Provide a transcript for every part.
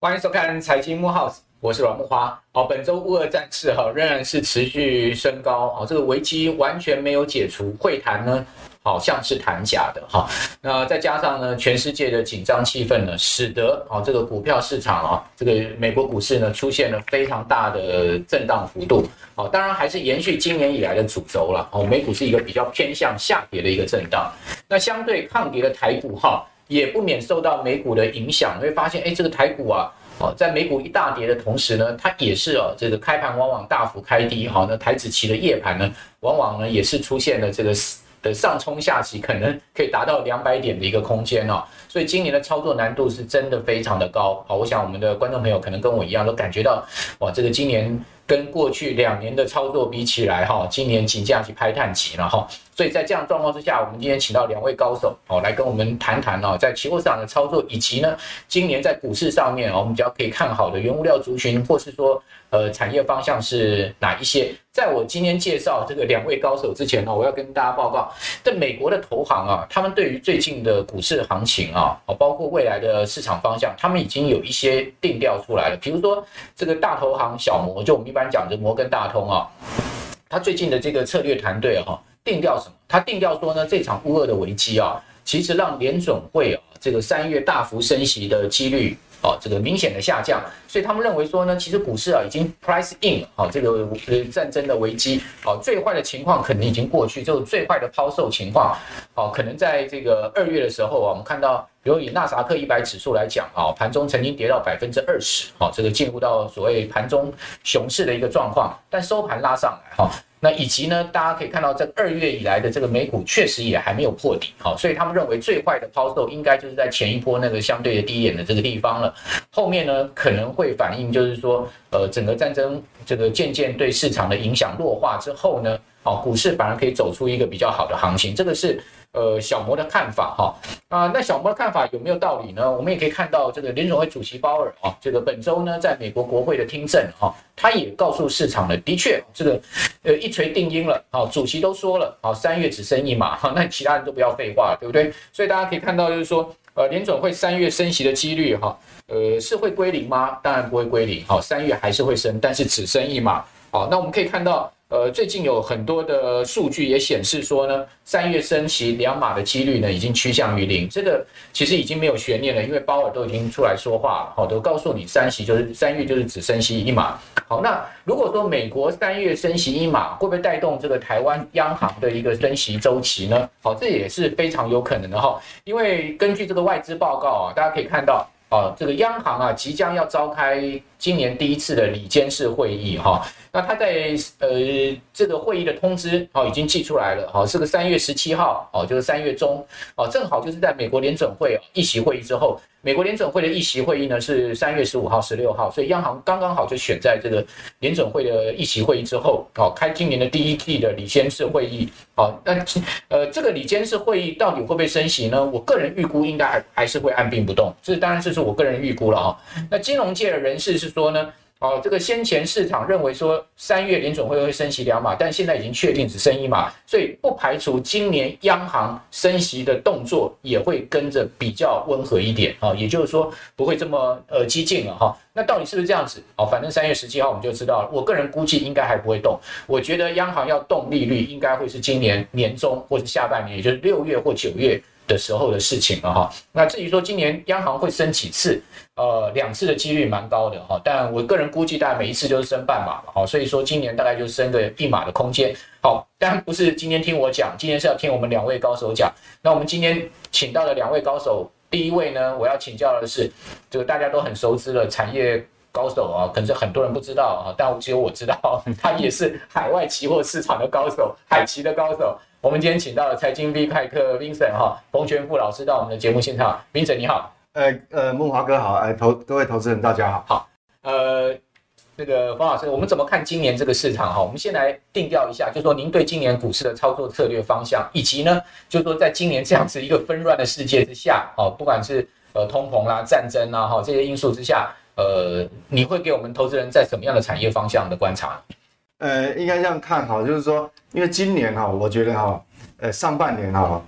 欢迎收看财经木 House，我是阮木花。好，本周乌俄战事哈仍然是持续升高，哦，这个危机完全没有解除，会谈呢好像是谈假的哈。那再加上呢，全世界的紧张气氛呢，使得啊这个股票市场啊，这个美国股市呢出现了非常大的震荡幅度。哦，当然还是延续今年以来的主轴了。哦，美股是一个比较偏向下跌的一个震荡。那相对抗跌的台股哈。也不免受到美股的影响，你会发现，哎，这个台股啊，哦，在美股一大跌的同时呢，它也是哦，这个开盘往往大幅开低，好，那台指期的夜盘呢，往往呢也是出现了这个的上冲下起，可能可以达到两百点的一个空间哦，所以今年的操作难度是真的非常的高，好，我想我们的观众朋友可能跟我一样都感觉到，哇，这个今年。跟过去两年的操作比起来，哈，今年请假去拍碳期了哈，所以在这样状况之下，我们今天请到两位高手，哦，来跟我们谈谈哦，在期货市场的操作，以及呢，今年在股市上面哦，我们比较可以看好的原物料族群，或是说。呃，产业方向是哪一些？在我今天介绍这个两位高手之前呢，我要跟大家报告，在美国的投行啊，他们对于最近的股市行情啊，包括未来的市场方向，他们已经有一些定调出来了。比如说，这个大投行小摩，就我们一般讲的摩根大通啊，他最近的这个策略团队啊，定调什么？他定调说呢，这场乌俄的危机啊，其实让联准会啊，这个三月大幅升息的几率。啊，这个明显的下降，所以他们认为说呢，其实股市啊已经 price in 好，这个呃战争的危机，好，最坏的情况可能已经过去，就最坏的抛售情况，好，可能在这个二月的时候啊，我们看到，比如以纳斯达克一百指数来讲，啊，盘中曾经跌到百分之二十，哦，这个进入到所谓盘中熊市的一个状况，但收盘拉上来，哈。那以及呢，大家可以看到，这二月以来的这个美股确实也还没有破底，好，所以他们认为最坏的抛售应该就是在前一波那个相对的低点的这个地方了。后面呢可能会反映，就是说，呃，整个战争这个渐渐对市场的影响弱化之后呢，好，股市反而可以走出一个比较好的行情。这个是。呃，小摩的看法哈啊，那小摩的看法有没有道理呢？我们也可以看到，这个联准会主席鲍尔啊，这个本周呢，在美国国会的听证哈，他也告诉市场了，的确，这个呃一锤定音了，好，主席都说了，好，三月只升一码，哈，那其他人都不要废话了，对不对？所以大家可以看到，就是说，呃，联准会三月升息的几率哈，呃，是会归零吗？当然不会归零，好，三月还是会升，但是只升一码，好，那我们可以看到。呃，最近有很多的数据也显示说呢，三月升息两码的几率呢，已经趋向于零。这个其实已经没有悬念了，因为鲍尔都已经出来说话了，好，都告诉你三息就是三月就是只升息一码。好，那如果说美国三月升息一码，会不会带动这个台湾央行的一个升息周期呢？好，这也是非常有可能的哈，因为根据这个外资报告啊，大家可以看到。啊，这个央行啊，即将要召开今年第一次的里监事会议哈。那他在呃这个会议的通知哦已经寄出来了哈，是个三月十七号哦，就是三月中哦，正好就是在美国联准会议席会议之后。美国联准会的议息会议呢是三月十五号、十六号，所以央行刚刚好就选在这个联准会的议息会议之后，哦，开今年的第一季的里监事会议。好，那呃，这个里监事会议到底会不会升息呢？我个人预估应该还还是会按兵不动，这当然这是我个人预估了啊。那金融界的人士是说呢？哦，这个先前市场认为说三月联准会会升息两码，但现在已经确定只升一码，所以不排除今年央行升息的动作也会跟着比较温和一点啊，也就是说不会这么呃激进了哈。那到底是不是这样子？哦，反正三月十七号我们就知道了。我个人估计应该还不会动，我觉得央行要动利率应该会是今年年中或是下半年，也就是六月或九月。的时候的事情了哈，那至于说今年央行会升几次，呃，两次的几率蛮高的哈，但我个人估计大概每一次就是升半码好，所以说今年大概就升个一码的空间。好，当然不是今天听我讲，今天是要听我们两位高手讲。那我们今天请到的两位高手，第一位呢，我要请教的是这个大家都很熟知的产业高手啊，可是很多人不知道啊，但只有我知道，他也是海外期货市场的高手，海期的高手。我们今天请到了财经 V 派客 Vincent 哈冯全富老师到我们的节目现场，Vincent 你好，呃呃梦华哥好，哎投各位投资人大家好，好，呃那个黄老师，我们怎么看今年这个市场哈？我们先来定调一下，就是说您对今年股市的操作策略方向，以及呢，就是说在今年这样子一个纷乱的世界之下，哦，不管是呃通膨啦、战争啦哈这些因素之下，呃，你会给我们投资人在什么样的产业方向的观察？呃，应该这样看哈，就是说，因为今年哈，我觉得哈，呃，上半年哈，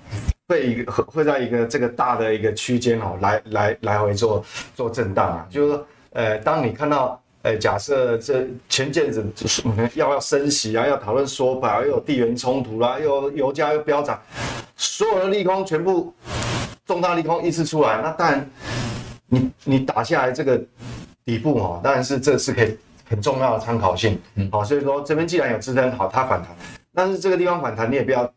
会一个会在一个这个大的一个区间哦，来来来回做做震荡啊，就是说，呃，当你看到。呃，假设这前阵子就是要要升息啊，要讨论缩表，又有地缘冲突啦，又油价又飙涨，所有的利空全部重大利空一次出来，那当然你你打下来这个底部哦，当然是这是可以很重要的参考性，好，所以说这边既然有支撑，好，它反弹，但是这个地方反弹你也不要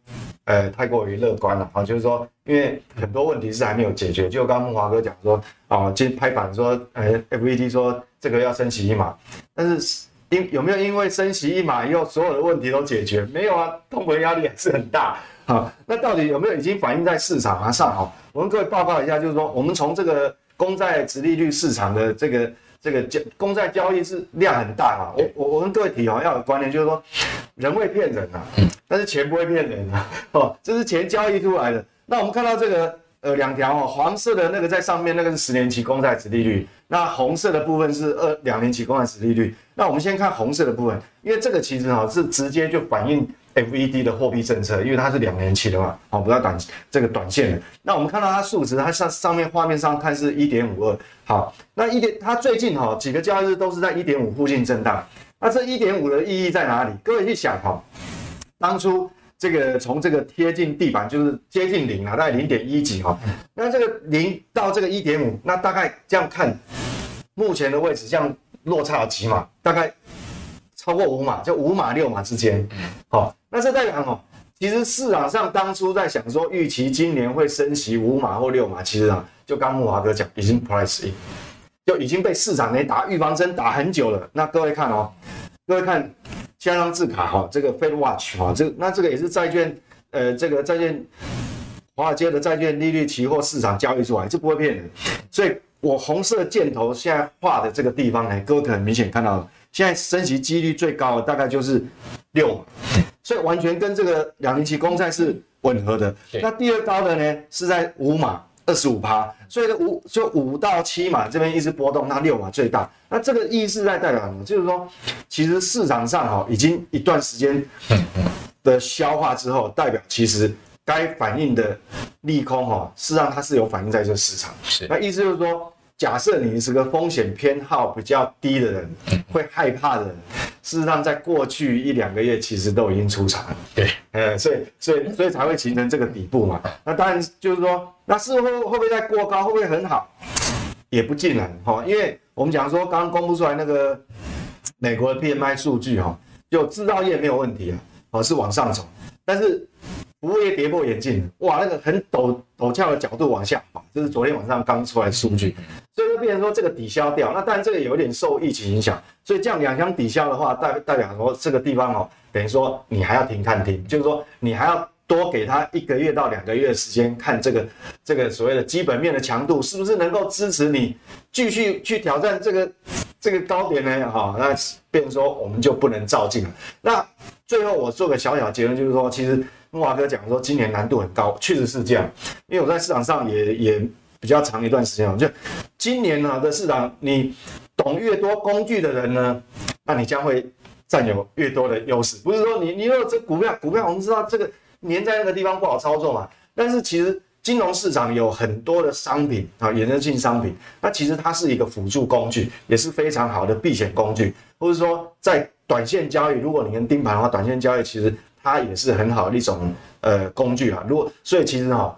呃太过于乐观了啊，就是说因为很多问题是还没有解决，就刚刚木华哥讲说啊，今拍板说，呃，FED 说。这个要升息一码，但是因有没有因为升息一码以后所有的问题都解决？没有啊，通膨压力还是很大。好，那到底有没有已经反映在市场啊上？好，我跟各位报告一下，就是说我们从这个公债殖利率市场的这个这个交公债交易是量很大啊。我我我跟各位提哦，要有观念，就是说人会骗人啊，但是钱不会骗人啊。哦，这是钱交易出来的。那我们看到这个。呃，两条哦，黄色的那个在上面，那个是十年期公债殖利率，那红色的部分是二两年期公债殖利率。那我们先看红色的部分，因为这个其实哈是直接就反映 FED 的货币政策，因为它是两年期的嘛，好，不要短这个短线的。那我们看到它数值，它上上面画面上看是一点五二，好，那一点它最近哈几个交易日都是在一点五附近震荡，那这一点五的意义在哪里？各位去想哈，当初。这个从这个贴近地板就是接近零啊，大概零点一几哈。那这个零到这个一点五，那大概这样看，目前的位置这样落差有几码？大概超过五码，就五码六码之间。好，那这代表哦，其实市场上当初在想说预期今年会升息五码或六码，其实啊，就刚慕驊哥讲，已经 price in，就已经被市场给打预防针打很久了。那各位看哦，各位看。加上字卡哈，这个 Fed Watch 哈，这那这个也是债券，呃，这个债券，华尔街的债券利率期货市场交易出来，这不会骗人。所以我红色箭头现在画的这个地方呢，各位可能明显看到了，现在升息几率最高的大概就是六码，所以完全跟这个两年期公债是吻合的。那第二高的呢是在五码。二十五趴，所以五就五到七码这边一直波动，那六码最大。那这个意思在代表什么？就是说，其实市场上哈已经一段时间的消化之后，代表其实该反映的利空哈，事实上它是有反映在这个市场。是，那意思就是说。假设你是个风险偏好比较低的人，会害怕的人，事实上在过去一两个月其实都已经出场了。对，呃，所以所以所以才会形成这个底部嘛。那当然就是说，那是会会不会再过高？会不会很好？也不尽然哈，因为我们讲说刚刚公布出来那个美国的 PMI 数据哈，就制造业没有问题啊，哦是往上走，但是。服务业跌破眼镜，哇，那个很陡陡峭的角度往下滑，这是昨天晚上刚出来的数据，所以就变成说这个抵消掉。那当然这个有点受疫情影响，所以这样两相抵消的话，代代表说这个地方哦，等于说你还要停看停，就是说你还要多给他一个月到两个月的时间，看这个这个所谓的基本面的强度是不是能够支持你继续去挑战这个这个高点呢？哈，那变成说我们就不能照进了。那最后我做个小小结论，就是说其实。木华哥讲说，今年难度很高，确实是这样。因为我在市场上也也比较长一段时间了，就今年呢的市场，你懂越多工具的人呢，那你将会占有越多的优势。不是说你你如果这股票股票，我们知道这个粘在那个地方不好操作嘛。但是其实金融市场有很多的商品啊，衍生性商品，那其实它是一个辅助工具，也是非常好的避险工具。或者说在短线交易，如果你跟盯盘的话，短线交易其实。它也是很好的一种呃工具啊。如果所以其实哈，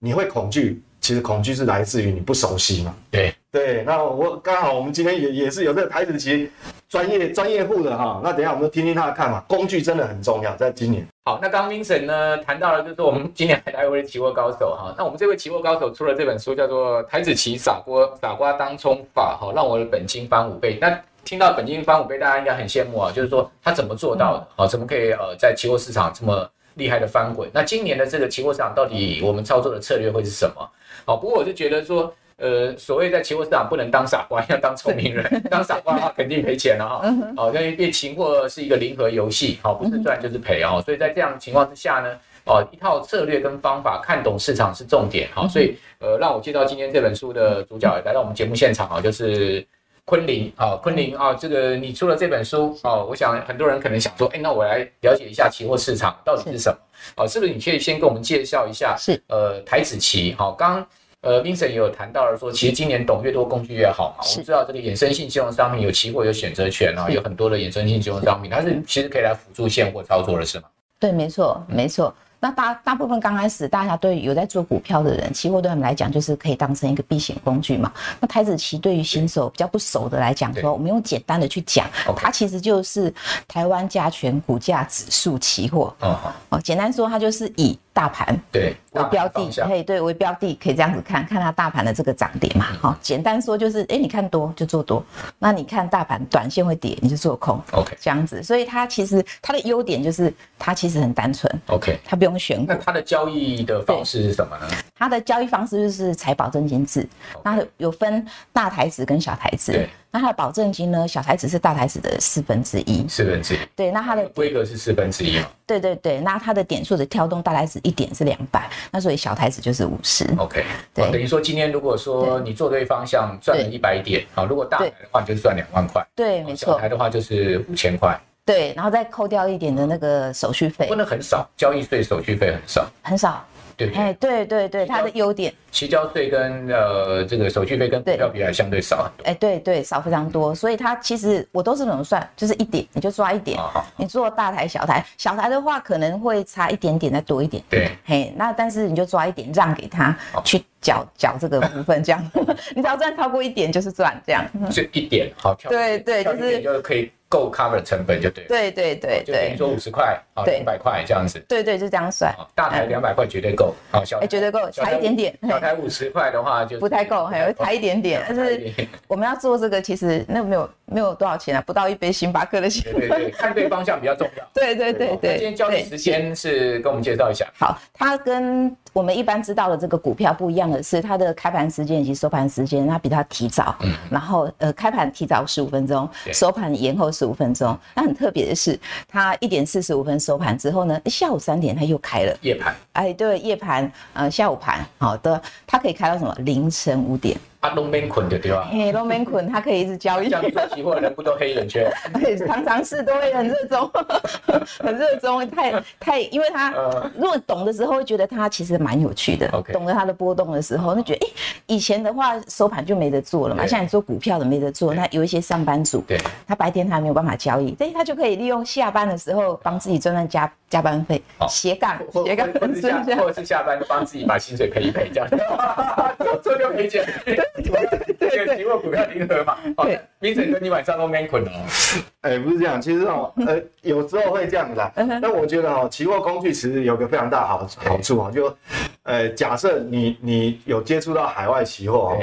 你会恐惧，其实恐惧是来自于你不熟悉嘛。对对，那我刚好我们今天也也是有这个台子棋专业专业户的哈。那等一下我们就听听他的看法。工具真的很重要，在今年。好，那刚刚 Vincent 呢谈到了，就是我们今年还来一位期货高手哈。那我们这位期货高手出了这本书，叫做《台子棋傻瓜傻瓜当冲法》哈，让我的本金翻五倍。那听到本金翻五倍，大家应该很羡慕啊！就是说他怎么做到的？啊，怎么可以呃在期货市场这么厉害的翻滚？那今年的这个期货市场到底我们操作的策略会是什么？好，不过我就觉得说，呃，所谓在期货市场不能当傻瓜，要当聪明人。当傻瓜的话肯定赔钱了哈。好，因为因为期货是一个零和游戏，好，不是赚就是赔啊。所以在这样情况之下呢，哦，一套策略跟方法，看懂市场是重点。好，所以呃，让我介绍今天这本书的主角来到我们节目现场啊，就是。昆凌啊，昆凌啊，这个你出了这本书哦，我想很多人可能想说，哎，那我来了解一下期货市场到底是什么？啊，是不是你可以先跟我们介绍一下？是，呃，台子期，好，刚呃，Vincent 也有谈到了说，其实今年懂越多工具越好嘛。我们知道这个衍生性金融商品有期货、有选择权啊，有很多的衍生性金融商品，它是其实可以来辅助现货操作的，是吗？对，没错，没错。那大大部分刚开始，大家对有在做股票的人，期货对他们来讲就是可以当成一个避险工具嘛。那台子期对于新手比较不熟的来讲，说我们用简单的去讲，它其实就是台湾加权股价指数期货。哦哦，简单说，它就是以大盘对为标的，可以对为标的，可以这样子看看它大盘的这个涨跌嘛。好，简单说就是，哎，你看多就做多，那你看大盘短线会跌，你就做空。OK，这样子，所以它其实它的优点就是它其实很单纯。OK，它不用选股。那它的交易的方式是什么呢？它的交易方式就是财保证金制，那有分大台子跟小台子。对。那它的保证金呢？小台子是大台子的四分之一。四分之一。对，那它的规格是四分之一嘛？对对对，那它的点数的跳动，大台子一点是两百，那所以小台子就是五十。OK，对，等于说今天如果说你做对方向赚了一百点，好，如果大台的话就是赚两万块。对，没错。小台的话就是五千块。对，然后再扣掉一点的那个手续费。不能很少，交易税、手续费很少。很少。对，哎，对对对，它的优点，期交税跟呃这个手续费跟股票比还相对少很多。哎，对对，少非常多，所以它其实我都是怎么算，就是一点你就抓一点，你做大台小台，小台的话可能会差一点点再多一点。对，嘿，那但是你就抓一点让给他去缴缴这个部分，这样，你只要赚超过一点就是赚这样。就一点好跳。对对，就是就可以。够 cover 成本就对，对对对，就等于说五十块啊，两百块这样子，对对，就这样算。大台两百块绝对够，好小台绝对够，差一点点。小台五十块的话就不太够，还有差一点点。但是我们要做这个，其实那没有没有多少钱啊，不到一杯星巴克的钱。对对，看对方向比较重要。对对对对。今天交易时间是跟我们介绍一下。好，它跟我们一般知道的这个股票不一样的是，它的开盘时间以及收盘时间，它比它提早。嗯。然后呃，开盘提早十五分钟，收盘延后十五分钟。那很特别的是，它一点四十五分收盘之后呢，下午三点它又开了夜盘。哎，对，夜盘，呃，下午盘，好的，它可以开到什么？凌晨五点。啊，都免困的对吧？嘿，都免困，它可以一直交易。像期货人不都黑眼圈？对，常常是都会很热衷，很热衷，太太，因为他如果懂的时候，会觉得他其实蛮有趣的。懂得它的波动的时候，那觉得哎，以前的话收盘就没得做了嘛，像你做股票的没得做，那有一些上班族，对，他白天他没有办法交易，所以他就可以利用下班的时候帮自己赚赚加加班费，斜杠斜杠，或者下或者是下班就帮自己把薪水赔一赔，这样 做就赔钱。对对，期货股票零和嘛。对，Vincent 哥，你晚上都没困哦。哎，不是这样，其实哦，呃，有时候会这样子啊。但我觉得哦，期货工具其实有个非常大好好处哦，就，呃，假设你你有接触到海外期货哦，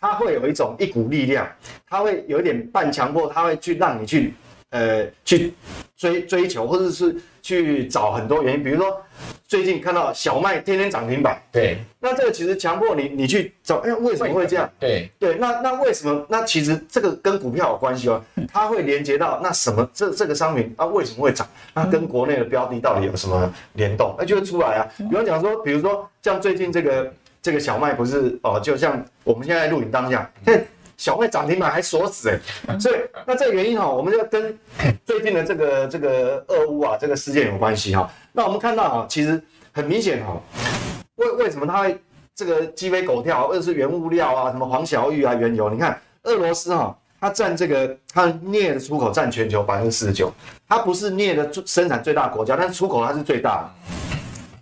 它会有一种一股力量，它会有一点半强迫，它会去让你去，呃，去追追求，或者是去找很多原因，比如说。最近看到小麦天天涨停板，对，那这个其实强迫你你去找，哎，为什么会这样？对对，那那为什么？那其实这个跟股票有关系哦，它会连接到那什么这这个商品啊为什么会涨？那跟国内的标的到底有什么联动？那就会出来啊。比方讲说，比如说像最近这个这个小麦不是哦，就像我们现在录影当下，小麦涨停板还锁死哎，所以那这个原因哈，我们就跟最近的这个这个俄乌啊这个事件有关系哈。那我们看到啊，其实很明显哈，为为什么它会这个鸡飞狗跳？或者是原物料啊，什么黄小玉啊，原油，你看俄罗斯哈，它占这个它镍的出口占全球百分之四十九，它不是镍的生产最大国家，但是出口它是最大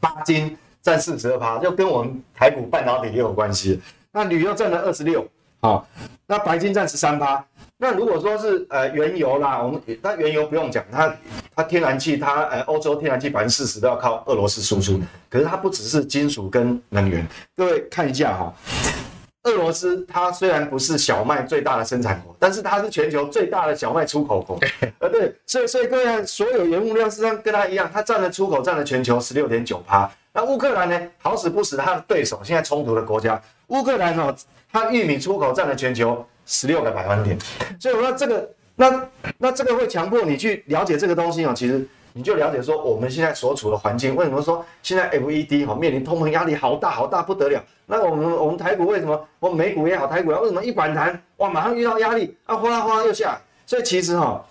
的，鈀金占四十二趴，就跟我们台股半导体也有关系。那铝又占了二十六。好，那白金占十三趴。那如果说是呃原油啦，我们那原油不用讲，它它天然气，它呃欧洲天然气百分之四十都要靠俄罗斯输出。可是它不只是金属跟能源，各位看一下哈，俄罗斯它虽然不是小麦最大的生产国，但是它是全球最大的小麦出口国。呃对，所以所以各位看，所有原物料实际上跟它一样，它占了出口占了全球十六点九趴。那乌克兰呢？好死不死，它的对手现在冲突的国家，乌克兰哦。它玉米出口占了全球十六个百分点，所以我说这个，那那这个会强迫你去了解这个东西哦。其实你就了解说我们现在所处的环境，为什么说现在 FED 哈面临通膨压力好大好大不得了？那我们我们台股为什么？我美股也好，台股也好，为什么一反弹哇，马上遇到压力啊，哗啦哗啦又下？所以其实哈，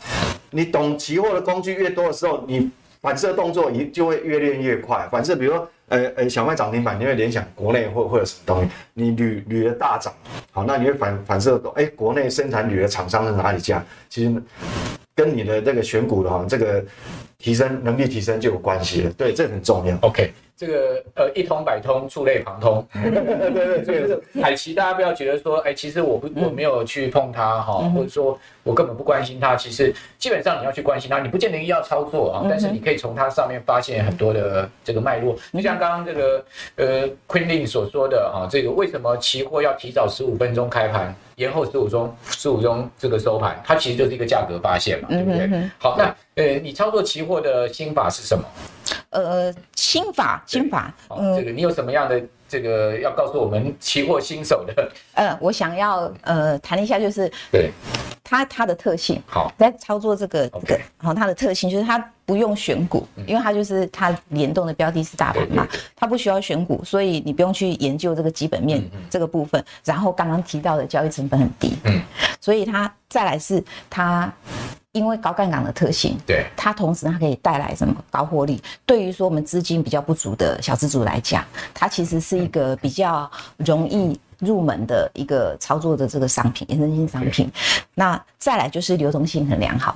你懂期货的工具越多的时候，你反射动作一就会越练越快。反射，比如说呃呃小麦涨停板，你会联想国内会会有什么东西？你铝铝的大涨，好，那你会反反射到，哎，国内生产铝的厂商是哪里家？其实跟你的这个选股的哈这个。提升能力提升就有关系了，对，这很重要。OK，这个呃一通百通，触类旁通。对对对，这个海奇大家不要觉得说，哎，其实我不我没有去碰它哈，或者说我根本不关心它。其实基本上你要去关心它，你不见得要操作啊，但是你可以从它上面发现很多的这个脉络。就像刚刚这个呃 Quinlin 所说的啊，这个为什么期货要提早十五分钟开盘？延后十五钟，十五钟这个收盘，它其实就是一个价格发现嘛，对不对？好，那呃，你操作期货的心法是什么？呃，心法，心法，嗯，这个你有什么样的这个要告诉我们期货新手的？呃，我想要呃谈一下，就是对。它它的特性好，在操作这个这个，好，它的特性就是它不用选股，因为它就是它联动的标的是大盘嘛，它不需要选股，所以你不用去研究这个基本面这个部分。然后刚刚提到的交易成本很低，嗯，所以它再来是它因为高杠杆的特性，对，它同时它可以带来什么高获利？对于说我们资金比较不足的小资族来讲，它其实是一个比较容易。入门的一个操作的这个商品，衍生性商品，那再来就是流通性很良好，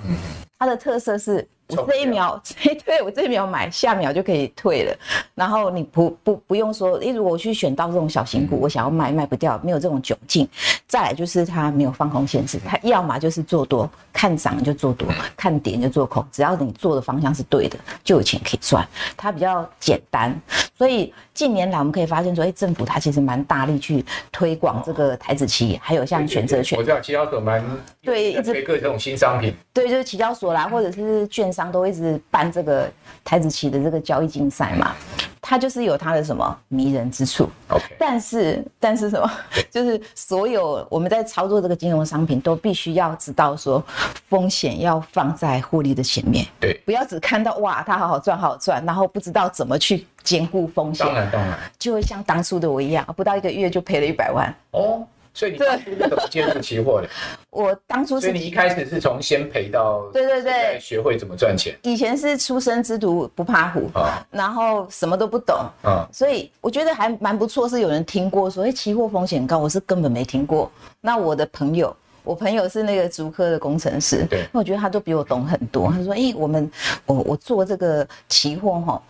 它的特色是。我这一秒，哎，对我这一秒买，下秒就可以退了。然后你不不不用说，诶，如果我去选到这种小型股，我想要卖卖不掉，没有这种窘境。再来就是它没有放空限制，它要么就是做多，看涨就做多，看跌就做空，只要你做的方向是对的，就有钱可以赚。它比较简单，所以近年来我们可以发现说，哎，政府它其实蛮大力去推广这个台指期，还有像选择权。我知道期交所蛮对，一直推各种新商品。对，就是期交所啦，或者是券。商都一直办这个台子棋的这个交易竞赛嘛，它就是有它的什么迷人之处。OK，但是但是什么，就是所有我们在操作这个金融商品，都必须要知道说风险要放在获利的前面。对，不要只看到哇，它好好赚，好好赚，然后不知道怎么去兼顾风险。当然当然，就会像当初的我一样，不到一个月就赔了一百万。哦。所以你当初是怎么接触期货的？我当初是，所以你一开始是从先赔到对对对，学会怎么赚钱。以前是初生之犊不怕虎啊，然后什么都不懂啊，所以我觉得还蛮不错。是有人听过说，哎，期货风险高，我是根本没听过。那我的朋友，我朋友是那个竹科的工程师，对，那我觉得他都比我懂很多。他说，哎，我们我我做这个期货哈，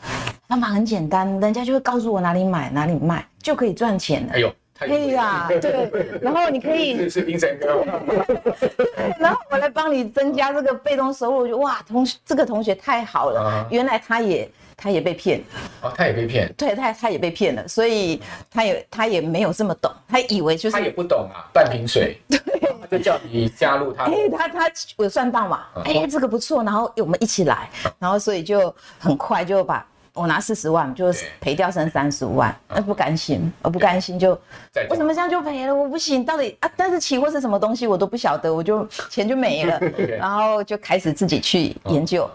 方法很简单，人家就会告诉我哪里买哪里卖，就可以赚钱了。哎呦。可以呀，对，然后你可以 是冰山哥，然后我来帮你增加这个被动收入，就哇，同学这个同学太好了，原来他也他也被骗，哦，他也被骗，对，他他也被骗了，所以他也他也没有这么懂，他以为就是他也不懂啊，半瓶水，对，他就叫你加入他，哎，他他我算到嘛，哎，这个不错，然后我们一起来，然后所以就很快就把。我拿四十万，就赔掉剩三十五万，那不甘心，我不甘心就，为什么这样就赔了？我不行，到底啊？但是期货是什么东西，我都不晓得，我就钱就没了，然后就开始自己去研究，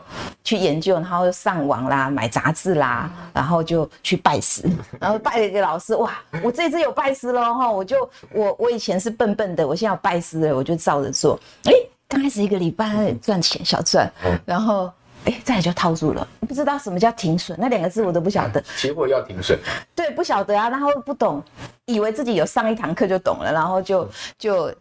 去研究，然后上网啦，买杂志啦，然后就去拜师，然后拜了一个老师，哇，我这次有拜师了哈，我就我我以前是笨笨的，我现在有拜师了，我就照着做，哎，刚开始一个礼拜赚钱小赚，然后。哎，再来就套住了，不知道什么叫停损，那两个字我都不晓得。期货要停损？对，不晓得啊，然后不懂，以为自己有上一堂课就懂了，然后就就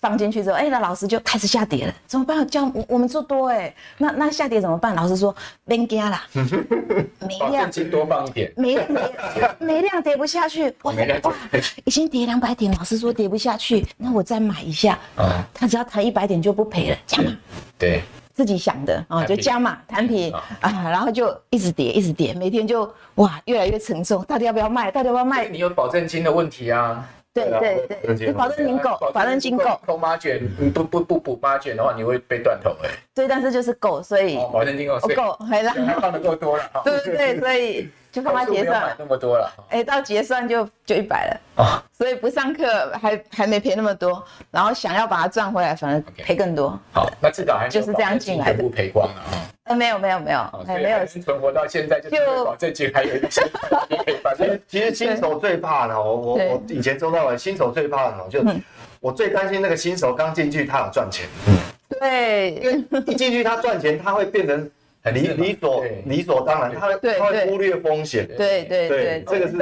放进去之后，哎，那老师就开始下跌了，怎么办？叫我们做多哎，那那下跌怎么办？老师说别惊啦，没量，多放一点，没没没量跌不下去，哇哇，已经跌两百点，老师说跌不下去，那我再买一下，啊，他只要弹一百点就不赔了，这样吗？对。自己想的啊，就加码摊平啊，然后就一直跌，一直跌，每天就哇越来越沉重，到底要不要卖？到底要不要卖？你有保证金的问题啊？对对对，保证金够，保证金够。扣八卷，不不不补八卷的话，你会被断头哎。对，但是就是够，所以保证金够，够，还让还放的够多了。对对对，所以。就帮他结算。那么多了，哎，到结算就就一百了。哦，所以不上课还还没赔那么多，然后想要把它赚回来，反而赔更多。好，那至少还就是这样进来的，全部赔光了啊。呃，没有没有没有，还没有。存活到现在，就保证金还有一些。其实新手最怕的，我我我以前周到文新手最怕的，就我最担心那个新手刚进去他有赚钱，嗯对，因为一进去他赚钱，他会变成。理理所理所当然，他他会忽略风险。对对对，这个是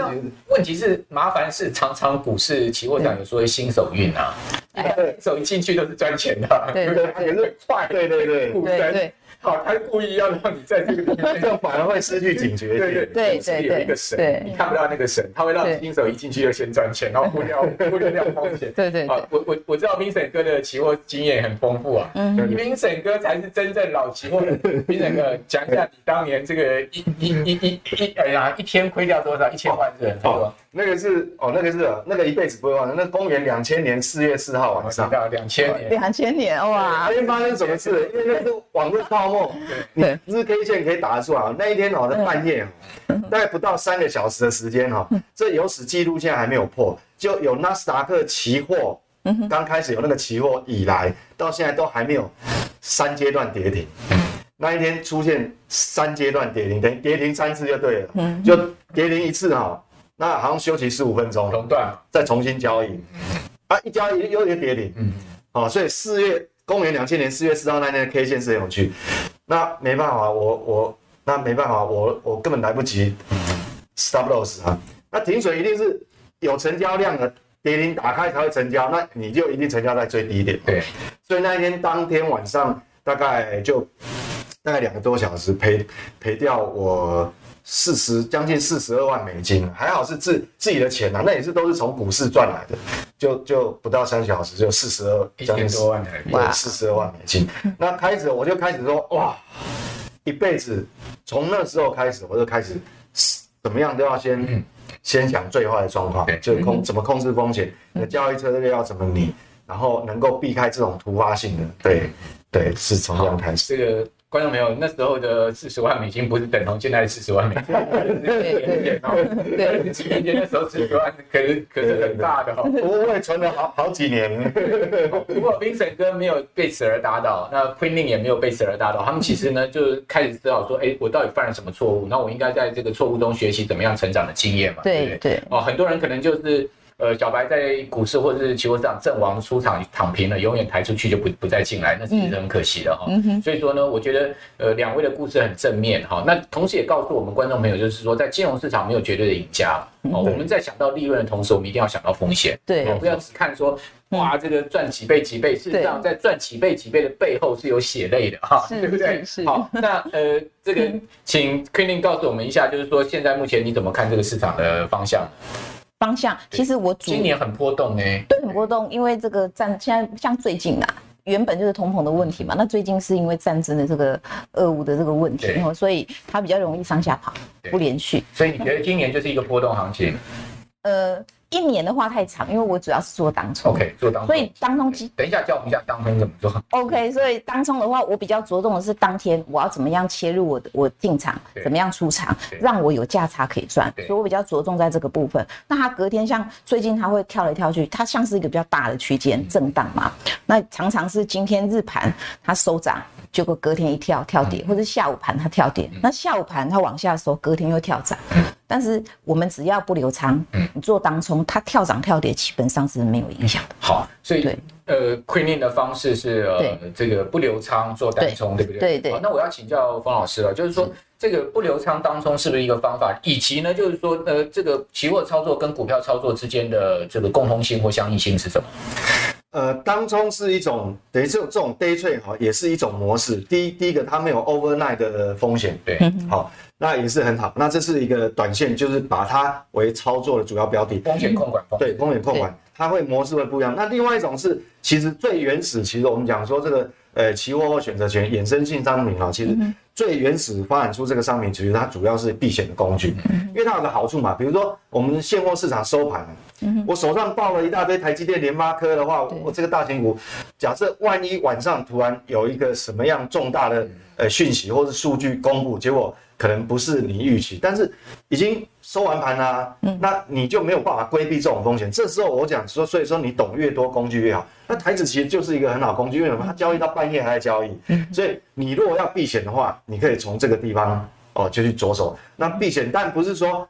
问题是麻烦是常常股市期货讲有说新手运啊，新手一进去都是赚钱的，对对，也是快，对对对。对对。好，他故意要让你在这个里面，这样反而会失去警觉。对对对对，有一个神，你看不到那个神，他会让新手一进去就先赚钱，然后忽略忽略掉风险。对对，好，我我我知道 Vincent 哥的期货经验很丰富啊。嗯，Vincent 哥才是真正老期货的。Vincent 哥，讲一下你当年这个一一一一一哎呀，一天亏掉多少？一千万是吧？那个是哦，那个是那个一辈子不会忘的。那公元两千年四月四号晚上，两千年，两千年哇！那天发生什么事？因为那是网络泡沫，对，日 K 线可以打得出来。那一天哦，在半夜，大概不到三个小时的时间哈，这有史记录现在还没有破，就有纳斯达克期货，刚开始有那个期货以来，到现在都还没有三阶段跌停。那一天出现三阶段跌停，等于跌停三次就对了，就跌停一次哈。那好像休息十五分钟，熔断，再重新交易，啊，一交易又一个跌停，嗯，好，所以四月公元两千年四月四号那天的 K 线是很有趣，那没办法，我我那没办法，我我根本来不及 stop loss 啊，那停水一定是有成交量的，跌停打开才会成交，那你就一定成交在最低点，对，所以那一天当天晚上大概就大概两个多小时赔赔掉我。四十将近四十二万美金，还好是自自己的钱呐、啊，那也是都是从股市赚来的，就就不到三小时就四十二将近多万台币，四十二万美金。那开始我就开始说哇，一辈子从那时候开始我就开始怎么样都要先、嗯、先想最坏的状况，就控怎么控制风险，你的交易策略要怎么拟，然后能够避开这种突发性的，对对，是从这样开始。这个。观众朋友，那时候的四十万美金不是等同现在的四十万美金，对 对对，几年前那时候四十万可是可是很大的哈，我也存了好好几年。不过 Vincent 哥没有被此而打倒，那 Queen Lin 也没有被此而打倒，他们其实呢就开始思考说，哎，我到底犯了什么错误？那我应该在这个错误中学习怎么样成长的经验嘛？对对对。哦，很多人可能就是。呃，小白在股市或者是期货市场阵亡出场躺平了，永远抬出去就不不再进来，那其实很可惜的哈。嗯、所以说呢，我觉得呃两位的故事很正面哈。那同时也告诉我们观众朋友，就是说在金融市场没有绝对的赢家哦。我们在想到利润的同时，我们一定要想到风险，对，不要只看说哇这个赚几倍几倍，事实上在赚几倍几倍的背后是有血泪的哈，对不对？是。好，那呃这个请 Queen Lin 告诉我们一下，就是说现在目前你怎么看这个市场的方向？方向其实我今年很波动诶，对，很波动，因为这个战现在像最近啊，原本就是通膨的问题嘛，那最近是因为战争的这个俄乌的这个问题，然后所以它比较容易上下跑，不连续。所以你觉得今年就是一个波动行情？呃。一年的话太长，因为我主要是做当冲。OK，做当冲。所以当冲机，等一下教我们一下当冲怎么做。OK，所以当冲的话，我比较着重的是当天我要怎么样切入我的我进场，怎么样出场，让我有价差可以赚。所以我比较着重在这个部分。那它隔天像最近它会跳来跳去，它像是一个比较大的区间震荡嘛。那常常是今天日盘它收涨，结果隔天一跳跳跌，或者下午盘它跳跌，那下午盘它往下收，隔天又跳涨。但是我们只要不留仓，嗯，你做当冲，它跳涨跳跌基本上是没有影响的。好，所以对呃，Queen Lin 的方式是呃对这个不留仓做单冲，对，不对？对对。好，那我要请教方老师了，就是说是这个不留仓当冲是不是一个方法？以及呢，就是说呃，这个期货操作跟股票操作之间的这个共通性或相异性是什么？呃，当中是一种等于这种这种 day trade 哈，也是一种模式。第一，第一个它没有 overnight 的风险，对，好。那也是很好，那这是一个短线，就是把它为操作的主要标的，风险控管，对，风险控管，它会模式会不一样。那另外一种是，其实最原始，其实我们讲说这个呃期货或选择权衍生性商品啊，其实最原始发展出这个商品，其实它主要是避险的工具，因为它有个好处嘛，比如说我们现货市场收盘，我手上抱了一大堆台积电、联发科的话，我这个大型股，假设万一晚上突然有一个什么样重大的呃讯息或是数据公布，结果。可能不是你预期，但是已经收完盘啦，嗯，那你就没有办法规避这种风险。这时候我讲说，所以说你懂越多工具越好。那台子其实就是一个很好工具，为什么？它交易到半夜还在交易，所以你如果要避险的话，你可以从这个地方哦就去着手。那避险，但不是说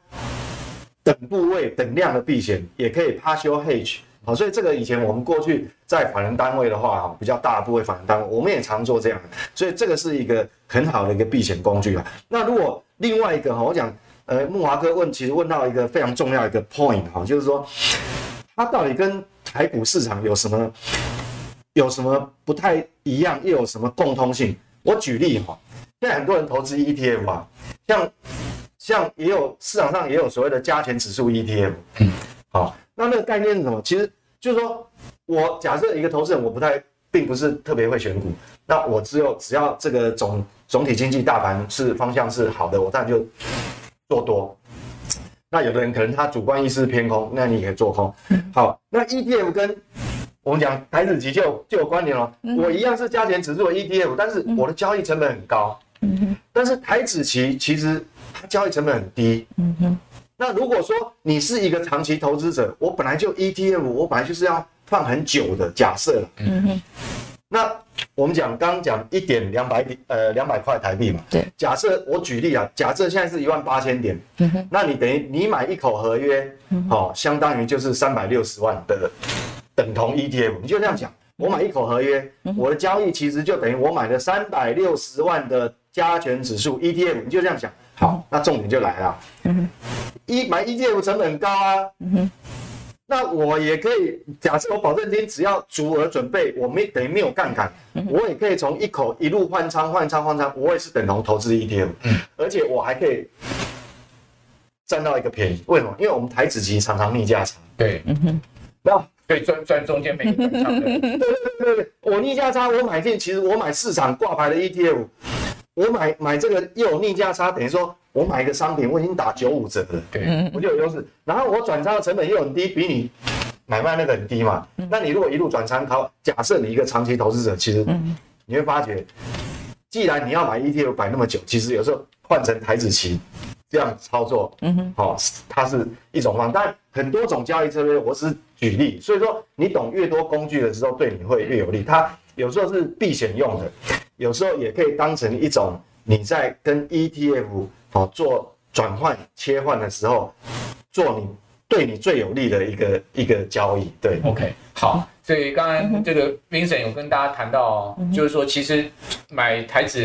等部位、等量的避险，也可以 partial hedge。好，所以这个以前我们过去在法人单位的话，哈，比较大的部位法人单位，我们也常做这样。所以这个是一个很好的一个避险工具啊。那如果另外一个哈，我讲，呃，木华哥问，其实问到一个非常重要一个 point 哈，就是说，它到底跟台股市场有什么有什么不太一样，又有什么共通性？我举例哈，现在很多人投资 ETF 啊，像像也有市场上也有所谓的加权指数 ETF，好。那那个概念是什么？其实就是说，我假设一个投资人，我不太，并不是特别会选股，那我只有只要这个总总体经济大盘是方向是好的，我当然就做多。那有的人可能他主观意识偏空，那你也可以做空。好，那 ETF 跟我们讲台子期就有就有关联了。我一样是加权指数的 ETF，但是我的交易成本很高。但是台子期其实它交易成本很低。那如果说你是一个长期投资者，我本来就 ETF，我本来就是要放很久的假设了。嗯哼。那我们讲刚刚讲一点两百点，呃，两百块台币嘛。对。假设我举例啊，假设现在是一万八千点。那你等于你买一口合约，好、哦，相当于就是三百六十万的等同 ETF。你就这样讲，我买一口合约，我的交易其实就等于我买了三百六十万的加权指数 ETF。你就这样讲。好，那重点就来了。嗯哼。一买 ETF 成本很高啊，嗯哼，那我也可以假设我保证金只要足额准备，我没等于没有杠杆，嗯、我也可以从一口一路换仓换仓换仓，我也是等同投资 ETF，嗯，而且我还可以占到一个便宜，为什么？因为我们台子期常常逆价差，对，嗯哼，然后可以赚赚中间每个转仓，对对对对，我逆价差我买进，其实我买市场挂牌的 ETF，我买买这个又有逆价差，等于说。我买一个商品，我已经打九五折了，对，我就有优势。然后我转仓的成本又很低，比你买卖那个很低嘛。那你如果一路转仓，考，假设你一个长期投资者，其实你会发觉，既然你要买 ETF 摆那么久，其实有时候换成台子期这样操作，嗯哼，好，它是一种方法。但很多种交易策略，我只是举例。所以说，你懂越多工具的时候，对你会越有利。它有时候是避险用的，有时候也可以当成一种你在跟 ETF。啊，做转换切换的时候，做你对你最有利的一个一个交易。对，OK，好。所以刚刚这个 Vincent 有跟大家谈到，就是说其实买台子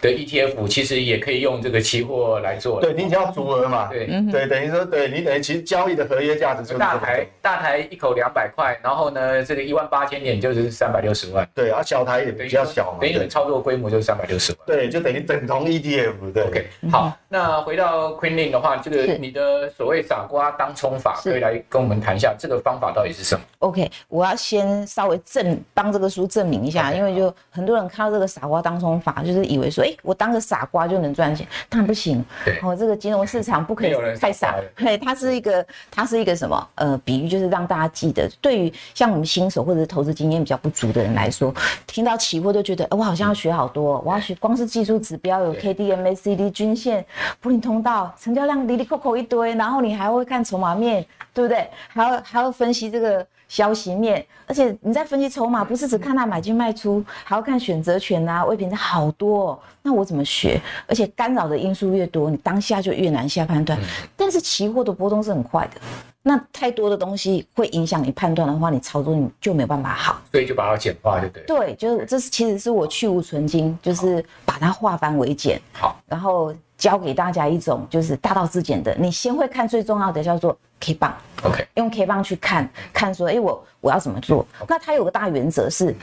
的 ETF，其实也可以用这个期货来做。对，你只要足额嘛。对，对，等于说，对你等于其实交易的合约价值就是大台大台一口两百块，然后呢，这个一万八千点就是三百六十万。对，啊，小台也比较小嘛，等于你操作规模就是三百六十万。对，就等于等同 ETF。对，OK，好，那回到 Queen Lin 的话，这个你的所谓傻瓜当冲法，可以来跟我们谈一下这个方法到底是什么？OK，我要先稍微证帮这个书证明一下，因为就很多人看到这个傻瓜当冲法，就是以为说，哎，我当个傻瓜就能赚钱，当然不行。对，哦，这个金融市场不可以 太傻。对，它是一个，它是一个什么？呃，比喻就是让大家记得，对于像我们新手或者是投资经验比较不足的人来说，听到期货都觉得，哎我好像要学好多，我要学，光是技术指标有 K D M A C D 均线、布林通道、成交量，哩哩扣扣一堆，然后你还会看筹码面，对不对？还要还要分析这个。消息面，而且你在分析筹码，不是只看它买进卖出，还要看选择权啊、未平仓好多哦。那我怎么学？而且干扰的因素越多，你当下就越难下判断。但是期货的波动是很快的，那太多的东西会影响你判断的话，你操作你就没有办法好。所以就把它简化，就对。对，就是这是其实是我去芜存菁，就是把它化繁为简。好，然后教给大家一种就是大道至简的，你先会看最重要的叫做。K 棒，OK，用 K 棒去看看说，哎、欸，我我要怎么做？那它有个大原则是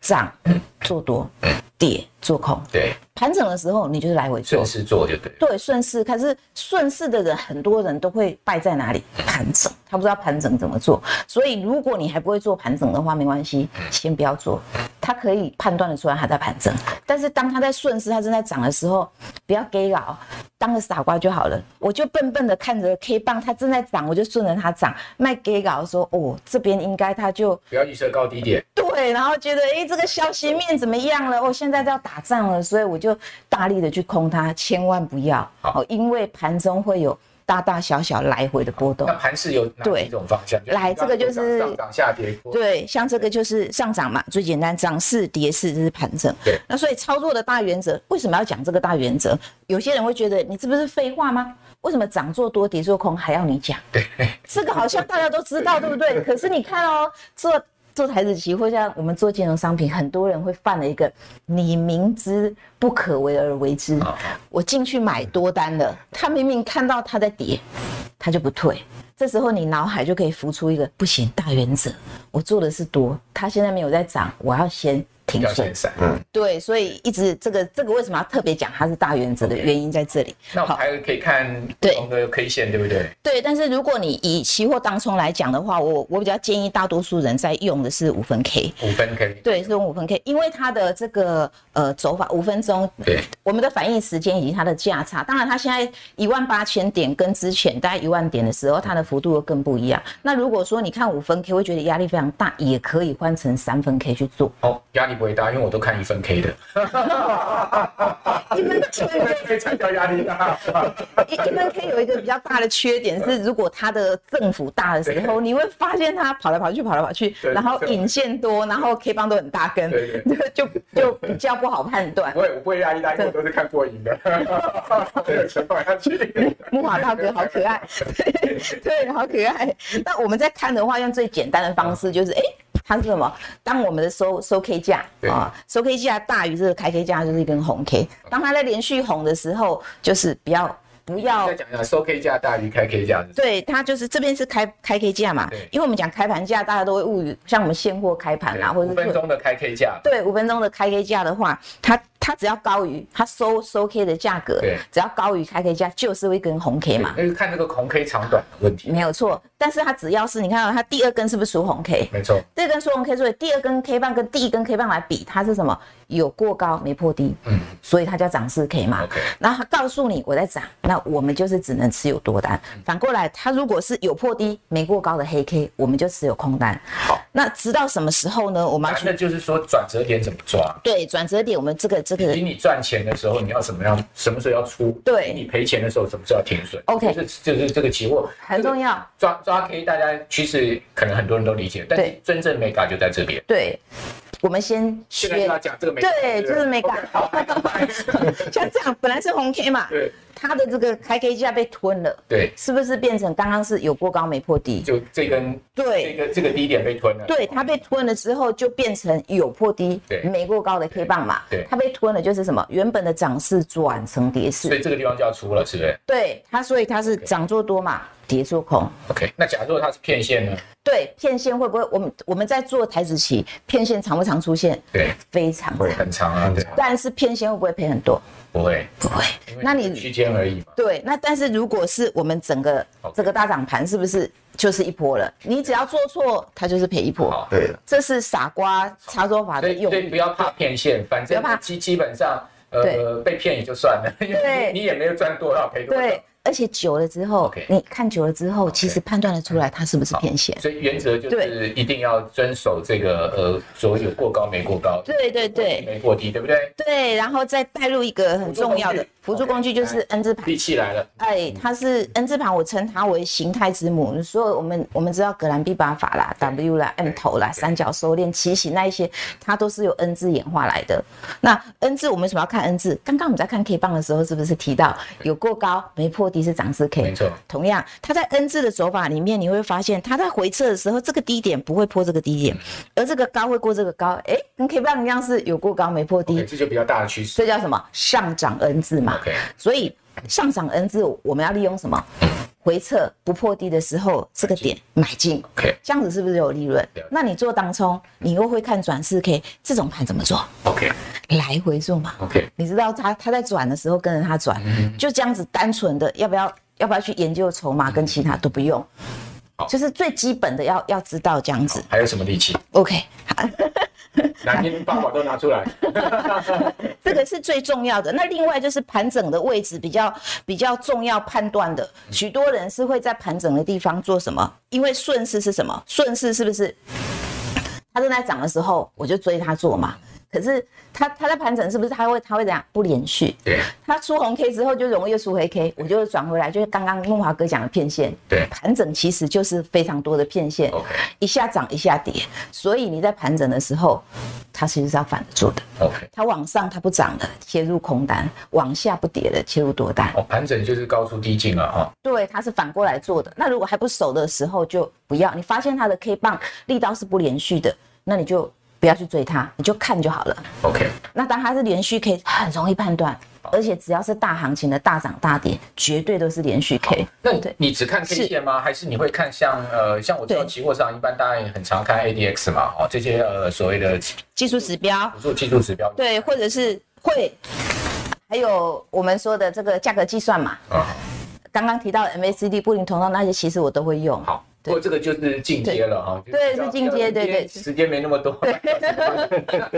涨做多，跌做空。对，盘整的时候你就是来回做，顺势做就对。对，顺势。可是顺势的人，很多人都会败在哪里？盘整，他不知道盘整怎么做。所以如果你还不会做盘整的话，没关系，先不要做。他可以判断得出来他在盘整。但是当他在顺势，他正在涨的时候，不要给搞，当个傻瓜就好了。我就笨笨的看着 K 棒，它正在涨，我就顺着它涨，卖给搞说哦，这边应该它就不要预测高低点。对，然后觉得哎，这个消息面怎么样了？哦，现在就要打仗了，所以我就大力的去空它，千万不要哦，因为盘中会有。大大小小来回的波动，那盘势有哪几种方向？来，这个就是上涨下跌。对，像这个就是上涨嘛，最简单，涨势跌势这是盘整。对，那所以操作的大原则，为什么要讲这个大原则？有些人会觉得你这不是废话吗？为什么涨做多，跌做空还要你讲？对，这个好像大家都知道，对不对？可是你看哦，做。做台子期，或像我们做金融商品，很多人会犯了一个你明知不可为而为之。我进去买多单了，他明明看到他在跌，他就不退。这时候你脑海就可以浮出一个不行，大原则，我做的是多，他现在没有在涨，我要先。停损，嗯，对，所以一直这个这个为什么要特别讲它是大原则的原因在这里。Okay. 那我们还可以看不同的 K 线，对不对？对，但是如果你以期货当冲来讲的话，我我比较建议大多数人在用的是五分 K。五分 K。对，是用五分 K，因为它的这个呃走法五分钟，对，我们的反应时间以及它的价差，当然它现在一万八千点跟之前大概一万点的时候，它的幅度又更不一样。那如果说你看五分 K 会觉得压力非常大，也可以换成三分 K 去做。哦，压力不会大，因为我都看。一分 K 的，一分 K 才叫压力大。一一分 K 有一个比较大的缺点是，如果它的振幅大的时候，你会发现它跑来跑去，跑来跑去，然后引线多，然后 K 棒都很大根，就就比较不好判断。我我不会压力大，因为我都是看过瘾的。对，全放下去。木华大哥好可爱，对，好可爱。那我们在看的话，用最简单的方式就是，哎。它是什么？当我们的收收 K 价啊，收 K 价大于这个开 K 价，就是一根红 K。当它在连续红的时候，就是不要不要。再讲一下，收 K 价大于开 K 价。对，它就是这边是开开 K 价嘛。对。因为我们讲开盘价，大家都会误语，像我们现货开盘啊，或者五分钟的开 K 价。对，五分钟的开 K 价的话，它。它只要高于它收收 K 的价格，对，只要高于开 K 价，就是一根红 K 嘛。那就看那个红 K 长短的问题。没有错，但是它只要是你看到它第二根是不是属红 K？没错，这根属红 K，所以第二根 K 棒跟第一根 K 棒来比，它是什么？有过高没破低，嗯，所以它叫涨势 K 嘛。OK，然后它告诉你我在涨，那我们就是只能持有多单。嗯、反过来，它如果是有破低没过高的黑 K，我们就持有空单。好，那直到什么时候呢？我们那就是说转折点怎么抓？对，转折点我们这个这个，比你赚钱。的时候，你要怎么样？什么时候要出？对，你赔钱的时候，什么时候要停损？OK，就是就是这个期货很重要。抓抓 K，大家其实可能很多人都理解，但是真正美感就在这边。对，我们先现在要讲这个美感，对，就是美感。好，像这样，本来是红 K 嘛。对。它的这个开 K 价被吞了，对，是不是变成刚刚是有过高没破低？就这根，对，这个这个低点被吞了。对，它被吞了之后就变成有破低，对，没过高的 K 棒嘛。对，它被吞了就是什么？原本的涨势转成跌势。所以这个地方就要出了，是不是？对，它所以它是涨做多嘛，跌做空。OK，那假如它是骗线呢？对，骗线会不会？我们我们在做台子期，骗线常不常出现？对，非常会很长啊。对，但是骗线会不会赔很多？不会，不会。那你区间而已嘛。对，那但是如果是我们整个这个大涨盘，是不是就是一波了？你只要做错，它就是赔一波。对的，这是傻瓜操作法的用。对，不要怕骗线，反正基基本上，呃，被骗也就算了，因为你也没有赚多少，赔多少。而且久了之后，Okay. 你看久了之后，其实判断得出来它是不是偏斜。所以原则就是一定要遵守这个呃，所谓有过高没过高，对对对，没过低，对不对？对，然后再带入一个很重要的辅助工具，就是 N 字盘。力气来了，哎，它是 N 字盘，我称它为形态之母。所以我们我们知道格兰毕八法啦、W 啦、M 头啦、三角收敛、骑形那一些，它都是由 N 字演化来的。那 N 字我们为什么要看 N 字？刚刚我们在看 K 棒的时候，是不是提到有过高没破低是涨势 K？没错，同样，它在 N 字的走法里面，你会发现，它在回撤的时候，这个低点不会破这个低点，而这个高会过这个高，哎，跟 K 棒一样是有过高没破低，这就比较大的趋势。这叫什么？上涨 N 字嘛。OK，所以上涨 N 字，我们要利用什么？回撤不破低的时候，这个点买进。OK，这样子是不是有利润？那你做当冲，你又会看转四 K，这种盘怎么做？OK，来回做嘛。OK，你知道他他在转的时候跟着他转，就这样子单纯的要不要？要不要去研究筹码？跟其他都不用，就是最基本的要要知道这样子。还有什么利器？OK，好，哪天八宝都拿出来。这个是最重要的。那另外就是盘整的位置比较比较重要判断的，许多人是会在盘整的地方做什么？因为顺势是什么？顺势是不是？它正在涨的时候，我就追它做嘛。可是它它在盘整，是不是它会它会怎样？不连续。对。它出红 K 之后就容易又出黑 K，我就转回来，就是刚刚梦华哥讲的骗线。对。盘整其实就是非常多的骗线。OK。一下涨一下跌，所以你在盘整的时候，它其实是要反着做的。OK。它往上它不涨的，切入空单；往下不跌的，切入多单。哦，盘整就是高出低进了哈。对，它是反过来做的。那如果还不熟的时候，就不要。你发现它的 K 棒力道是不连续的，那你就。不要去追它，你就看就好了。OK。那当它是连续 K，很容易判断，而且只要是大行情的大涨大跌，绝对都是连续 K。那你只看 K 线吗？还是你会看像呃，像我知道期货上一般大家也很常看 ADX 嘛，哦，这些呃所谓的技术指标，做技术指标。对，或者是会，还有我们说的这个价格计算嘛。啊。刚刚提到 MACD 布林通道那些，其实我都会用。好。不过这个就是进阶了哈，对，是进阶，对对。时间没那么多，对。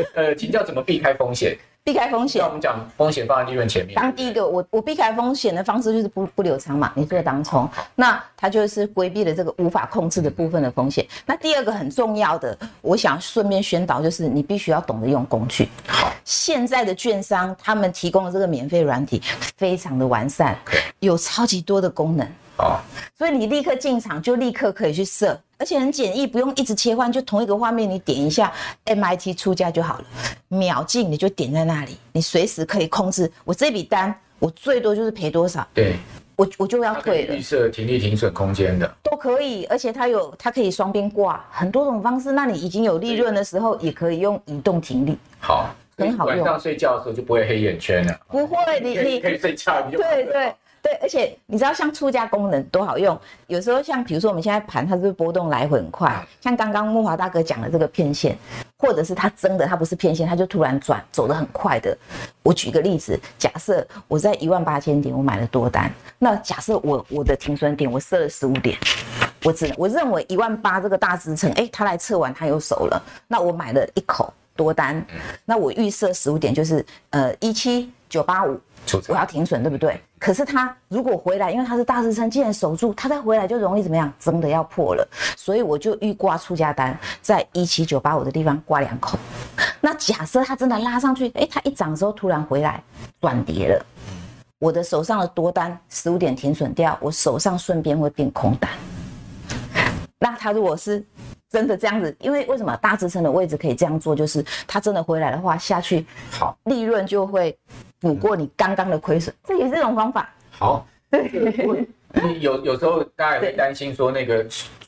呃，请教怎么避开风险？避开风险，那我们讲风险放在利润前面。当第一个，我我避开风险的方式就是不不留仓嘛，你做当冲，那它就是规避了这个无法控制的部分的风险。那第二个很重要的，我想顺便宣导就是你必须要懂得用工具。好，现在的券商他们提供的这个免费软体非常的完善，有超级多的功能。哦，所以你立刻进场就立刻可以去设，而且很简易，不用一直切换，就同一个画面你点一下 MIT 出价就好了，秒进你就点在那里，你随时可以控制我这笔单，我最多就是赔多少，对，我我就要退了。预设停利停损空间的都可以，而且它有它可以双边挂，很多种方式。那你已经有利润的时候，也可以用移动停利。好，很好用。晚上睡觉的时候就不会黑眼圈了。不会，你你可以睡觉，你就对对。对，而且你知道像出价功能多好用，有时候像比如说我们现在盘它是不是波动来回很快，像刚刚慕华大哥讲的这个骗线，或者是它真的它不是骗线，它就突然转走得很快的。我举个例子，假设我在一万八千点我买了多单，那假设我我的停损点我设了十五点，我只我认为一万八这个大支撑，哎，它来测完它又守了，那我买了一口多单，那我预设十五点就是呃一七九八五。我要停损，对不对？可是他如果回来，因为他是大支撑，既然守住，他再回来就容易怎么样？真的要破了，所以我就预挂出价单，在一七九八五的地方挂两口。那假设他真的拉上去，诶，他一涨的时候突然回来转跌了，我的手上的多单十五点停损掉，我手上顺便会变空单。那他如果是真的这样子，因为为什么大支撑的位置可以这样做？就是他真的回来的话，下去好，利润就会。补过你刚刚的亏损，这也是一种方法。好，对，有有时候大家也会担心说那个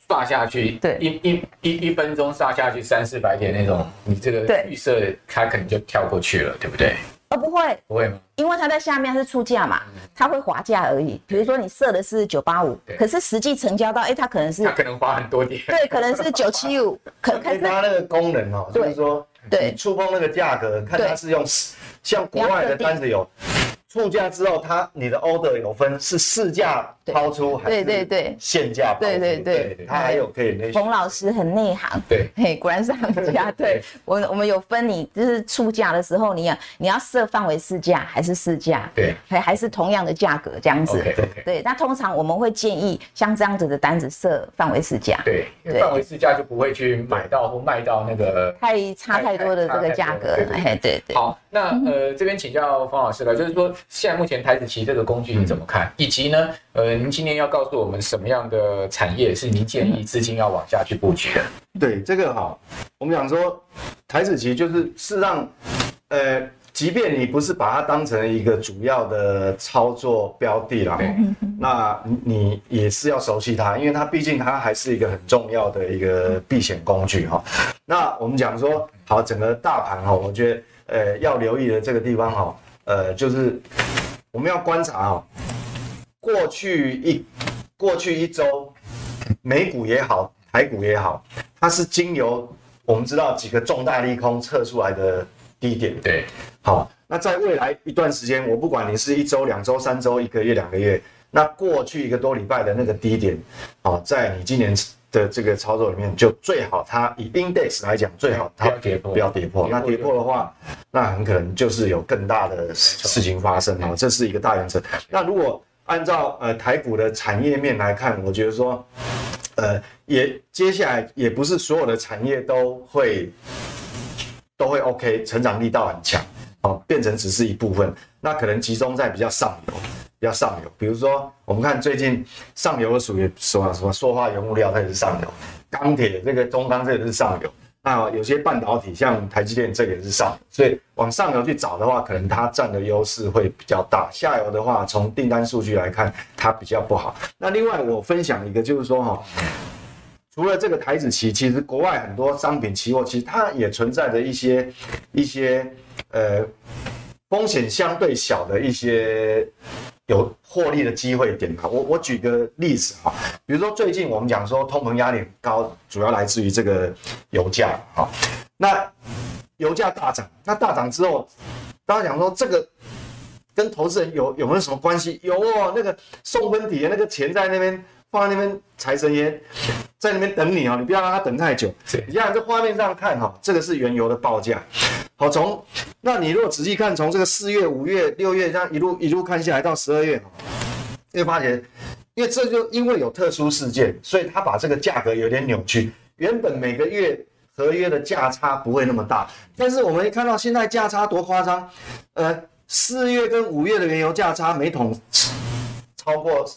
刷下去，对，一一一一分钟刷下去三四百点那种，你这个预设它可能就跳过去了，对不对？哦，不会，不会吗？因为它在下面是出价嘛，它会滑价而已。比如说你设的是九八五，可是实际成交到，哎，它可能是它可能滑很多点，对，可能是九七五，可可是它那个功能哦，就是说，对，触碰那个价格，看它是用。像国外的单子有。出价之后，它你的 order 有分是市价抛出还是对对对现价抛出？对对对，它还有可以那洪老师很内行，对，嘿，果然是行家。对我我们有分你就是出价的时候，你要你要设范围市价还是市价？对，还还是同样的价格这样子。对，那通常我们会建议像这样子的单子设范围市价。对，范围市价就不会去买到或卖到那个太差太多的这个价格。哎，对对。好，那呃这边请教方老师了，就是说。现在目前台子棋这个工具你怎么看？以及呢，呃，您今天要告诉我们什么样的产业是您建议资金要往下去布局的？对，这个哈，我们讲说台子棋就是是让，呃，即便你不是把它当成一个主要的操作标的啦，那你也是要熟悉它，因为它毕竟它还是一个很重要的一个避险工具哈。那我们讲说好，整个大盘哈，我觉得呃要留意的这个地方哈。呃，就是我们要观察啊、哦，过去一过去一周，美股也好，台股也好，它是经由我们知道几个重大利空测出来的低点。对，好，那在未来一段时间，我不管你是一周、两周、三周、一个月、两个月，那过去一个多礼拜的那个低点，哦，在你今年的这个操作里面，就最好它以 index 来讲，最好它不要跌破，不要跌破。那跌破的话，那很可能就是有更大的事情发生啊，这是一个大原则。那如果按照呃台股的产业面来看，我觉得说，呃，也接下来也不是所有的产业都会都会 OK，成长力道很强。哦，变成只是一部分，那可能集中在比较上游，比较上游。比如说，我们看最近上游的属于什么什么塑化原物料，它也是上游；钢铁这个中钢这个是上游。那有些半导体，像台积电这个也是上游。所以往上游去找的话，可能它占的优势会比较大。下游的话，从订单数据来看，它比较不好。那另外我分享一个，就是说哈，除了这个台子期，其实国外很多商品期货，其实它也存在着一些一些。呃，风险相对小的一些有获利的机会点啊，我我举个例子哈，比如说最近我们讲说通膨压力高，主要来自于这个油价啊，那油价大涨，那大涨之后，大家讲说这个跟投资人有有没有什么关系？有哦，那个送分题的那个钱在那边放在那边，财神爷在那边等你哦，你不要让他等太久。你看这画面上看哈，这个是原油的报价。好，从那你如果仔细看，从这个四月、五月、六月这样一路一路看下来到十二月，你会发现，因为这就因为有特殊事件，所以他把这个价格有点扭曲。原本每个月合约的价差不会那么大，但是我们一看到现在价差多夸张，呃，四月跟五月的原油价差每桶超过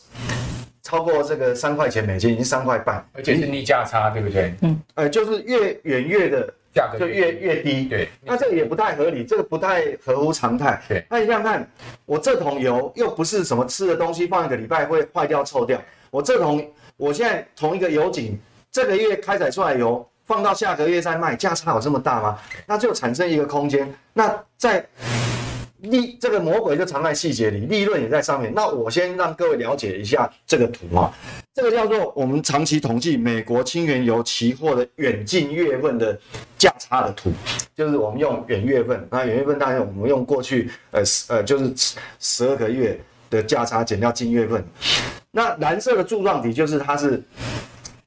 超过这个三块钱美金，已经三块半，而且是逆价差，对不对？嗯，呃，就是越远越的。价格就越越低，对，那这个也不太合理，这个不太合乎常态。对，那你想想看，我这桶油又不是什么吃的东西，放一个礼拜会坏掉臭掉。我这桶，我现在同一个油井，这个月开采出来油，放到下个月再卖，价差有这么大吗？那就产生一个空间。那在利这个魔鬼就藏在细节里，利润也在上面。那我先让各位了解一下这个图啊，这个叫做我们长期统计美国轻原油期货的远近月份的价差的图，就是我们用远月份，那远月份当然我们用过去呃呃就是十二个月的价差减掉近月份。那蓝色的柱状体就是它是，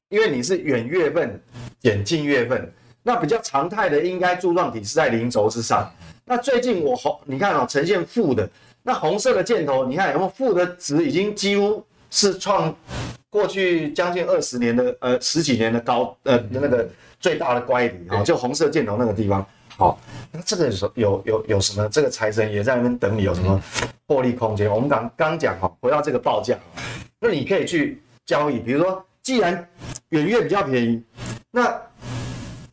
因为你是远月份减近月份，那比较常态的应该柱状体是在零轴之上。那最近我红，你看啊、喔，呈现负的，那红色的箭头，你看有没有负的值已经几乎是创过去将近二十年的呃十几年的高呃那个最大的乖离啊，就红色箭头那个地方。好，那这个有有有有什么？这个财神也在那边等你，有什么获利空间？我们刚刚讲哈，回到这个报价，那你可以去交易，比如说，既然远月比较便宜，那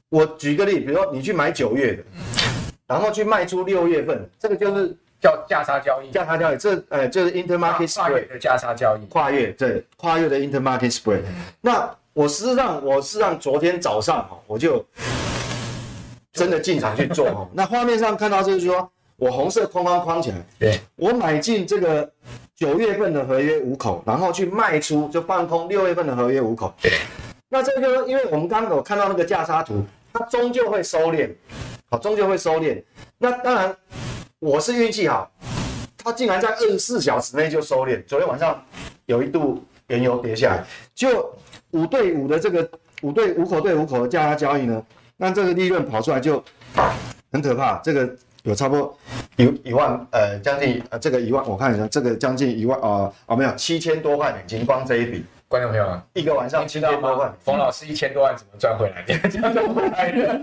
我举个例，比如说你去买九月的。然后去卖出六月份，这个就是叫价差交易。价差交易，这呃就是 intermarket spread 的价差交易。跨越对，跨越的 intermarket spread。那我事实上，我事实上昨天早上哈，我就真的进场去做哈。那画面上看到就是说我红色框框框起来，对，我买进这个九月份的合约五口，然后去卖出就放空六月份的合约五口。那这个就是因为我们刚刚有看到那个价差图，它终究会收敛。好，终究会收敛。那当然，我是运气好，它竟然在二十四小时内就收敛。昨天晚上有一度原油跌下来，就五对五的这个五对五口对五口的价差交易呢，那这个利润跑出来就很可怕。这个有差不多一一万呃将近呃这个一万，我看一下这个将近一万啊啊没有七千多块美金，光这一笔。观众朋友啊，一个晚上七千多万，冯老师一千多万怎么赚回来的？怎么赚回来的？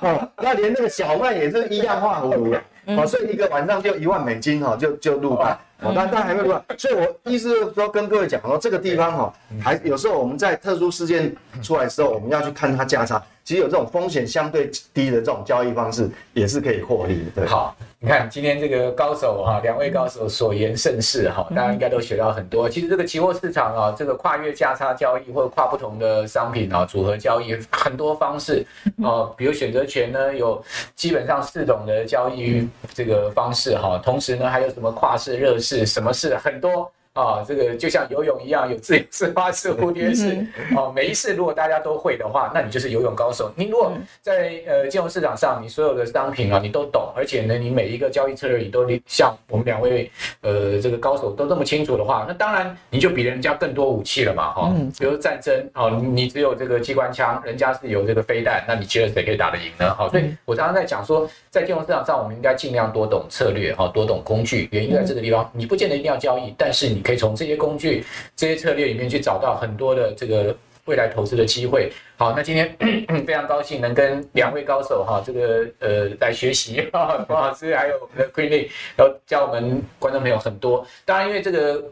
哦，那连那个小曼也是一样画葫芦的，哦，所以一个晚上就一万美金哈，就就入袋。哦，但但还没有入袋，所以我意思是说跟各位讲说，这个地方哈，还有时候我们在特殊事件出来的时候，我们要去看它价差。其实有这种风险相对低的这种交易方式，也是可以获利的。对，好，你看今天这个高手哈，两位高手所言甚是哈，大家应该都学到很多。其实这个期货市场啊，这个跨越价差交易或者跨不同的商品啊组合交易很多方式啊，比如选择权呢，有基本上四种的交易这个方式哈，同时呢还有什么跨市、热市，什么市很多。啊，这个就像游泳一样，有自由式、花式、蝴蝶式，哦，每一次如果大家都会的话，那你就是游泳高手。你如果在呃金融市场上，你所有的商品啊，你都懂，而且呢，你每一个交易策略你都像我们两位呃这个高手都这么清楚的话，那当然你就比人家更多武器了嘛，哈，比如战争哦，你只有这个机关枪，人家是有这个飞弹，那你觉得谁可以打得赢呢？好，所以我常常在讲说，在金融市场上，我们应该尽量多懂策略，哈，多懂工具。原因在这个地方，你不见得一定要交易，但是你可以从这些工具、这些策略里面去找到很多的这个未来投资的机会。好，那今天 非常高兴能跟两位高手哈，这个呃来学习哈，黄 老师还有我们的 Queenie，然后教我们观众朋友很多。当然，因为这个。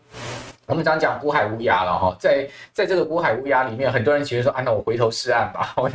我们常讲股海无涯了哈，在在这个股海无涯里面，很多人其实说啊，那我回头是岸吧。我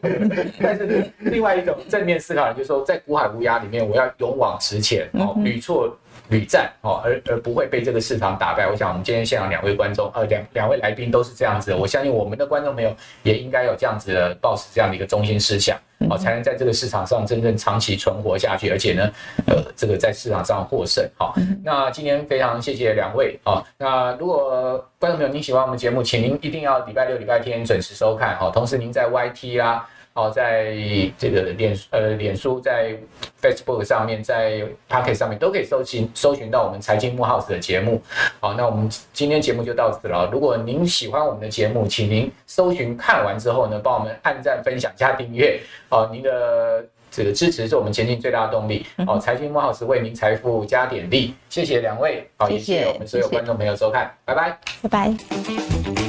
但是另外一种正面思考，就是说在股海无涯里面，我要勇往直前哦，屡挫屡战哦，而而不会被这个市场打败。我想我们今天现场两位观众呃两两位来宾都是这样子的，我相信我们的观众朋友也应该有这样子的抱持这样的一个中心思想。好，才能在这个市场上真正长期存活下去，而且呢，呃，这个在市场上获胜。好，那今天非常谢谢两位。好，那如果观众朋友您喜欢我们节目，请您一定要礼拜六、礼拜天准时收看。好，同时您在 YT 啦。好，在这个脸呃脸书，在 Facebook 上面，在 Pocket 上面都可以搜寻搜寻到我们财经木 House 的节目。好，那我们今天节目就到此了。如果您喜欢我们的节目，请您搜寻看完之后呢，帮我们按赞、分享、加订阅。好，您的这个支持是我们前进最大的动力。好，财经木 House 为您财富加点力。谢谢两位，好，谢谢，也谢谢我们所有观众朋友收看，谢谢拜拜，拜拜。